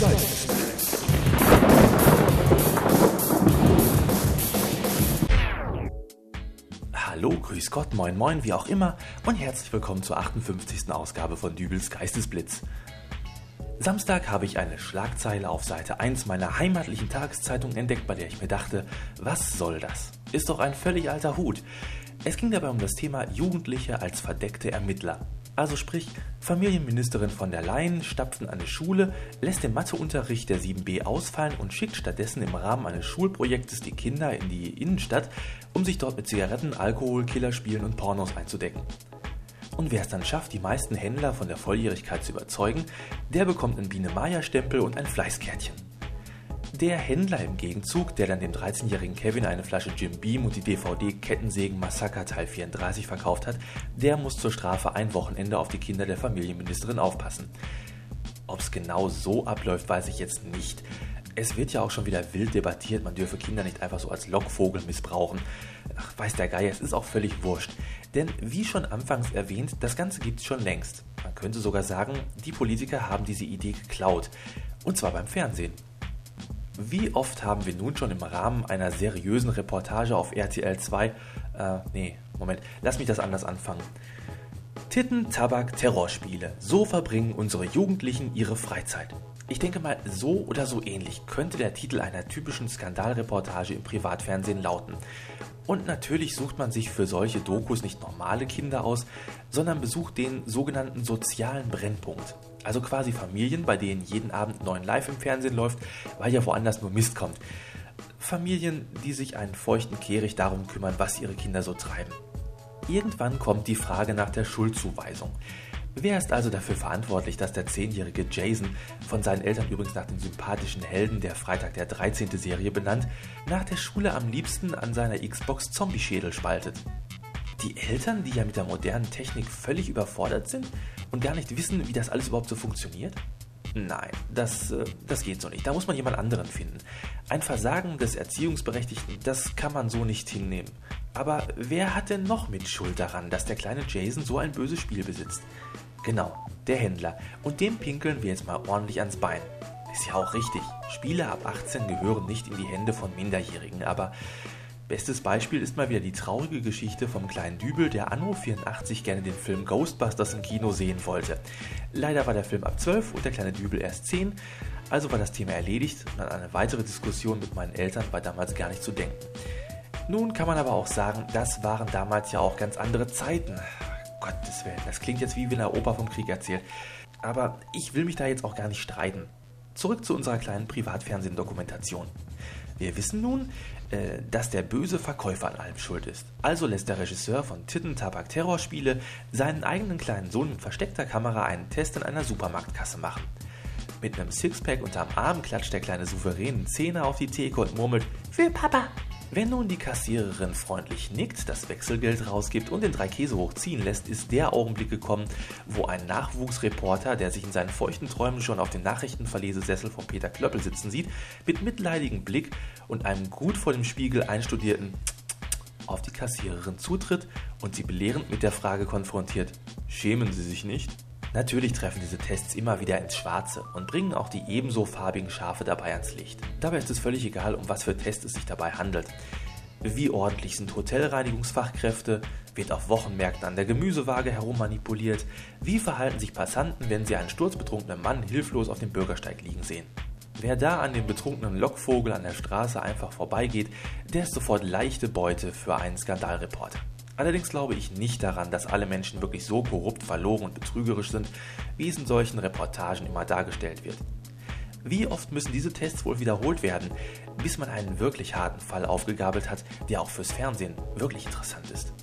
Geistesblitz. Hallo, grüß Gott, moin moin, wie auch immer und herzlich willkommen zur 58. Ausgabe von Dübels Geistesblitz. Samstag habe ich eine Schlagzeile auf Seite 1 meiner heimatlichen Tageszeitung entdeckt, bei der ich mir dachte, was soll das? Ist doch ein völlig alter Hut. Es ging dabei um das Thema Jugendliche als verdeckte Ermittler. Also sprich, Familienministerin von der Leyen stapft in eine Schule, lässt den Matheunterricht der 7b ausfallen und schickt stattdessen im Rahmen eines Schulprojektes die Kinder in die Innenstadt, um sich dort mit Zigaretten, Alkohol, Killerspielen und Pornos einzudecken. Und wer es dann schafft, die meisten Händler von der Volljährigkeit zu überzeugen, der bekommt einen Biene-Meier-Stempel und ein Fleißkärtchen. Der Händler im Gegenzug, der dann dem 13-jährigen Kevin eine Flasche Jim Beam und die DVD Kettensägen Massaker Teil 34 verkauft hat, der muss zur Strafe ein Wochenende auf die Kinder der Familienministerin aufpassen. Ob es genau so abläuft, weiß ich jetzt nicht. Es wird ja auch schon wieder wild debattiert, man dürfe Kinder nicht einfach so als Lockvogel missbrauchen. Ach, weiß der Geier, es ist auch völlig wurscht. Denn wie schon anfangs erwähnt, das Ganze gibt es schon längst. Man könnte sogar sagen, die Politiker haben diese Idee geklaut. Und zwar beim Fernsehen. Wie oft haben wir nun schon im Rahmen einer seriösen Reportage auf RTL 2, äh, nee, Moment, lass mich das anders anfangen. Titten, Tabak, Terrorspiele. So verbringen unsere Jugendlichen ihre Freizeit. Ich denke mal, so oder so ähnlich könnte der Titel einer typischen Skandalreportage im Privatfernsehen lauten. Und natürlich sucht man sich für solche Dokus nicht normale Kinder aus, sondern besucht den sogenannten sozialen Brennpunkt. Also quasi Familien, bei denen jeden Abend neun Live im Fernsehen läuft, weil ja woanders nur Mist kommt. Familien, die sich einen feuchten Kehricht darum kümmern, was ihre Kinder so treiben. Irgendwann kommt die Frage nach der Schuldzuweisung. Wer ist also dafür verantwortlich, dass der zehnjährige Jason, von seinen Eltern übrigens nach dem sympathischen Helden der Freitag der 13. Serie benannt, nach der Schule am liebsten an seiner Xbox Zombie-Schädel spaltet? Die Eltern, die ja mit der modernen Technik völlig überfordert sind und gar nicht wissen, wie das alles überhaupt so funktioniert? Nein, das, äh, das geht so nicht. Da muss man jemand anderen finden. Ein Versagen des Erziehungsberechtigten, das kann man so nicht hinnehmen. Aber wer hat denn noch mit Schuld daran, dass der kleine Jason so ein böses Spiel besitzt? Genau, der Händler. Und dem pinkeln wir jetzt mal ordentlich ans Bein. Ist ja auch richtig. Spiele ab 18 gehören nicht in die Hände von Minderjährigen, aber bestes Beispiel ist mal wieder die traurige Geschichte vom kleinen Dübel, der Anno 84 gerne den Film Ghostbusters im Kino sehen wollte. Leider war der Film ab 12 und der kleine Dübel erst 10, also war das Thema erledigt und an eine weitere Diskussion mit meinen Eltern war damals gar nicht zu denken. Nun kann man aber auch sagen, das waren damals ja auch ganz andere Zeiten. Gottes Willen, das klingt jetzt wie wenn der Opa vom Krieg erzählt. Aber ich will mich da jetzt auch gar nicht streiten. Zurück zu unserer kleinen Privatfernsehen-Dokumentation. Wir wissen nun, äh, dass der böse Verkäufer an allem schuld ist. Also lässt der Regisseur von Titten Tabak Terrorspiele seinen eigenen kleinen Sohn mit versteckter Kamera einen Test in einer Supermarktkasse machen. Mit einem Sixpack unterm Arm klatscht der kleine souveränen Zähne auf die Theke und murmelt: Für Papa! Wenn nun die Kassiererin freundlich nickt, das Wechselgeld rausgibt und den drei Käse hochziehen lässt, ist der Augenblick gekommen, wo ein Nachwuchsreporter, der sich in seinen feuchten Träumen schon auf dem Nachrichtenverlesesessel von Peter Klöppel sitzen sieht, mit mitleidigem Blick und einem gut vor dem Spiegel einstudierten auf die Kassiererin zutritt und sie belehrend mit der Frage konfrontiert: Schämen Sie sich nicht? Natürlich treffen diese Tests immer wieder ins Schwarze und bringen auch die ebenso farbigen Schafe dabei ans Licht. Dabei ist es völlig egal, um was für Tests es sich dabei handelt. Wie ordentlich sind Hotelreinigungsfachkräfte? Wird auf Wochenmärkten an der Gemüsewaage herummanipuliert? Wie verhalten sich Passanten, wenn sie einen sturzbetrunkenen Mann hilflos auf dem Bürgersteig liegen sehen? Wer da an dem betrunkenen Lockvogel an der Straße einfach vorbeigeht, der ist sofort leichte Beute für einen Skandalreporter. Allerdings glaube ich nicht daran, dass alle Menschen wirklich so korrupt, verlogen und betrügerisch sind, wie es in solchen Reportagen immer dargestellt wird. Wie oft müssen diese Tests wohl wiederholt werden, bis man einen wirklich harten Fall aufgegabelt hat, der auch fürs Fernsehen wirklich interessant ist?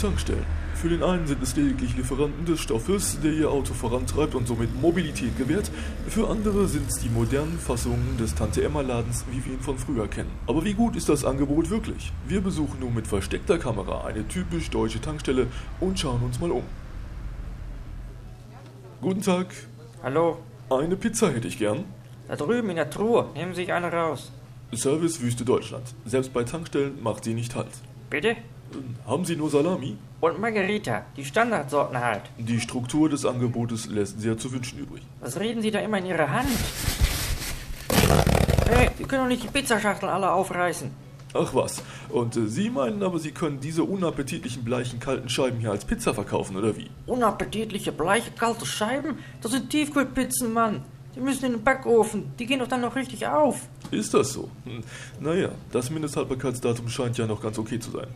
Tankstellen. Für den einen sind es lediglich Lieferanten des Stoffes, der ihr Auto vorantreibt und somit Mobilität gewährt. Für andere sind es die modernen Fassungen des Tante-Emma-Ladens, wie wir ihn von früher kennen. Aber wie gut ist das Angebot wirklich? Wir besuchen nun mit versteckter Kamera eine typisch deutsche Tankstelle und schauen uns mal um. Guten Tag. Hallo, Eine Pizza hätte ich gern. da drüben in der Truhe, nehmen Sie sich eine raus. Service Wüste Deutschland. Selbst bei Tankstellen macht sie nicht halt. Bitte? Haben Sie nur Salami? Und Margarita, die Standardsorten halt. Die Struktur des Angebotes lässt sehr zu wünschen übrig. Was reden Sie da immer in Ihre Hand? Hey, Sie können doch nicht die Pizzaschachteln alle aufreißen. Ach was, und äh, Sie meinen aber, Sie können diese unappetitlichen bleichen kalten Scheiben hier als Pizza verkaufen, oder wie? Unappetitliche, bleiche, kalte Scheiben? Das sind Tiefkühlpizzen, Mann. Die müssen in den Backofen. Die gehen doch dann noch richtig auf. Ist das so? Hm, naja, das Mindesthaltbarkeitsdatum scheint ja noch ganz okay zu sein.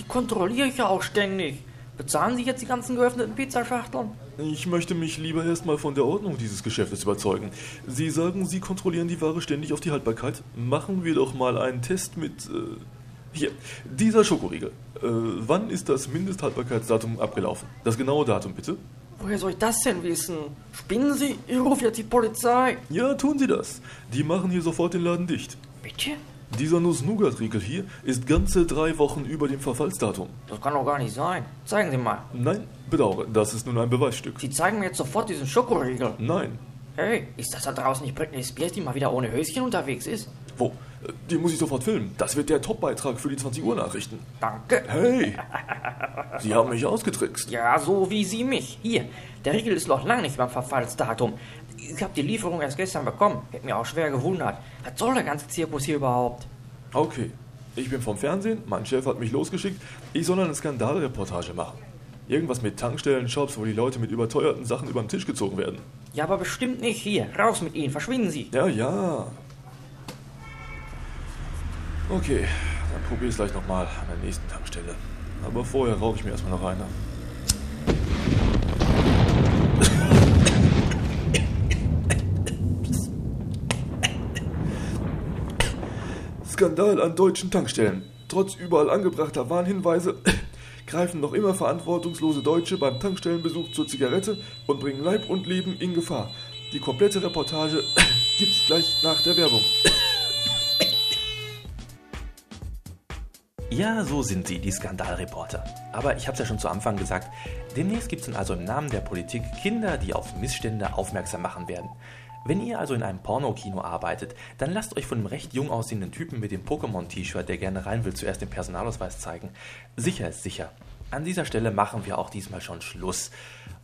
Die kontrolliere ich ja auch ständig. Bezahlen Sie jetzt die ganzen geöffneten Pizzaschachteln? Ich möchte mich lieber erstmal von der Ordnung dieses Geschäftes überzeugen. Sie sagen, Sie kontrollieren die Ware ständig auf die Haltbarkeit. Machen wir doch mal einen Test mit. Äh, hier, dieser Schokoriegel. Äh, wann ist das Mindesthaltbarkeitsdatum abgelaufen? Das genaue Datum bitte. Woher soll ich das denn wissen? Spinnen Sie? Ich rufe jetzt die Polizei. Ja, tun Sie das. Die machen hier sofort den Laden dicht. Bitte? Dieser Nuss-Nougat-Riegel hier ist ganze drei Wochen über dem Verfallsdatum. Das kann doch gar nicht sein. Zeigen Sie mal. Nein, bedauere, das ist nun ein Beweisstück. Sie zeigen mir jetzt sofort diesen Schokoriegel. Nein. Hey, ist das da draußen nicht Britney Spears, die mal wieder ohne Höschen unterwegs ist? Wo? Die muss ich sofort filmen. Das wird der Top-Beitrag für die 20 Uhr Nachrichten. Danke. Hey! Sie haben mich ausgetrickst. Ja, so wie Sie mich. Hier, der Riegel ist noch lange nicht beim Verfallsdatum. Ich habe die Lieferung erst gestern bekommen. Hätte mir auch schwer gewundert. Was soll der ganze Zirkus hier überhaupt? Okay. Ich bin vom Fernsehen, mein Chef hat mich losgeschickt, ich soll eine Skandalreportage machen. Irgendwas mit Tankstellen, Shops, wo die Leute mit überteuerten Sachen über den Tisch gezogen werden. Ja, aber bestimmt nicht hier. Raus mit Ihnen, verschwinden Sie. Ja, ja. Okay, dann probier es gleich nochmal an der nächsten Tankstelle. Aber vorher rauche ich mir erstmal noch eine. Skandal an deutschen Tankstellen. Trotz überall angebrachter Warnhinweise greifen noch immer verantwortungslose Deutsche beim Tankstellenbesuch zur Zigarette und bringen Leib und Leben in Gefahr. Die komplette Reportage gibt's gleich nach der Werbung. Ja, so sind sie, die Skandalreporter. Aber ich habe es ja schon zu Anfang gesagt, demnächst gibt es dann also im Namen der Politik Kinder, die auf Missstände aufmerksam machen werden. Wenn ihr also in einem Pornokino arbeitet, dann lasst euch von dem recht jung aussehenden Typen mit dem Pokémon-T-Shirt, der gerne rein will, zuerst den Personalausweis zeigen. Sicher ist sicher. An dieser Stelle machen wir auch diesmal schon Schluss.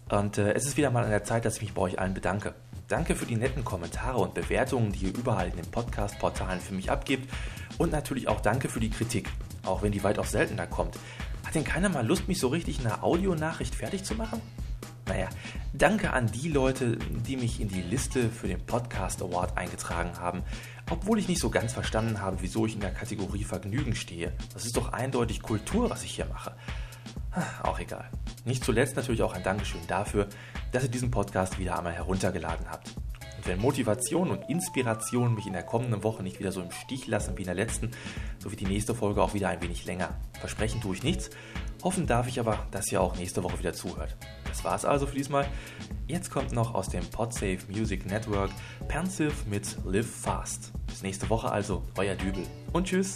Und äh, es ist wieder mal an der Zeit, dass ich mich bei euch allen bedanke. Danke für die netten Kommentare und Bewertungen, die ihr überall in den Podcast-Portalen für mich abgebt. Und natürlich auch danke für die Kritik, auch wenn die weitaus seltener kommt. Hat denn keiner mal Lust, mich so richtig in einer Audionachricht fertig zu machen? Naja, danke an die Leute, die mich in die Liste für den Podcast Award eingetragen haben, obwohl ich nicht so ganz verstanden habe, wieso ich in der Kategorie Vergnügen stehe. Das ist doch eindeutig Kultur, was ich hier mache. Auch egal. Nicht zuletzt natürlich auch ein Dankeschön dafür, dass ihr diesen Podcast wieder einmal heruntergeladen habt. Und wenn Motivation und Inspiration mich in der kommenden Woche nicht wieder so im Stich lassen wie in der letzten, so wird die nächste Folge auch wieder ein wenig länger. Versprechen tue ich nichts. Hoffen darf ich aber, dass ihr auch nächste Woche wieder zuhört. Das war's also für diesmal. Jetzt kommt noch aus dem Podsafe Music Network Pensive mit Live Fast. Bis nächste Woche also, euer Dübel. Und tschüss.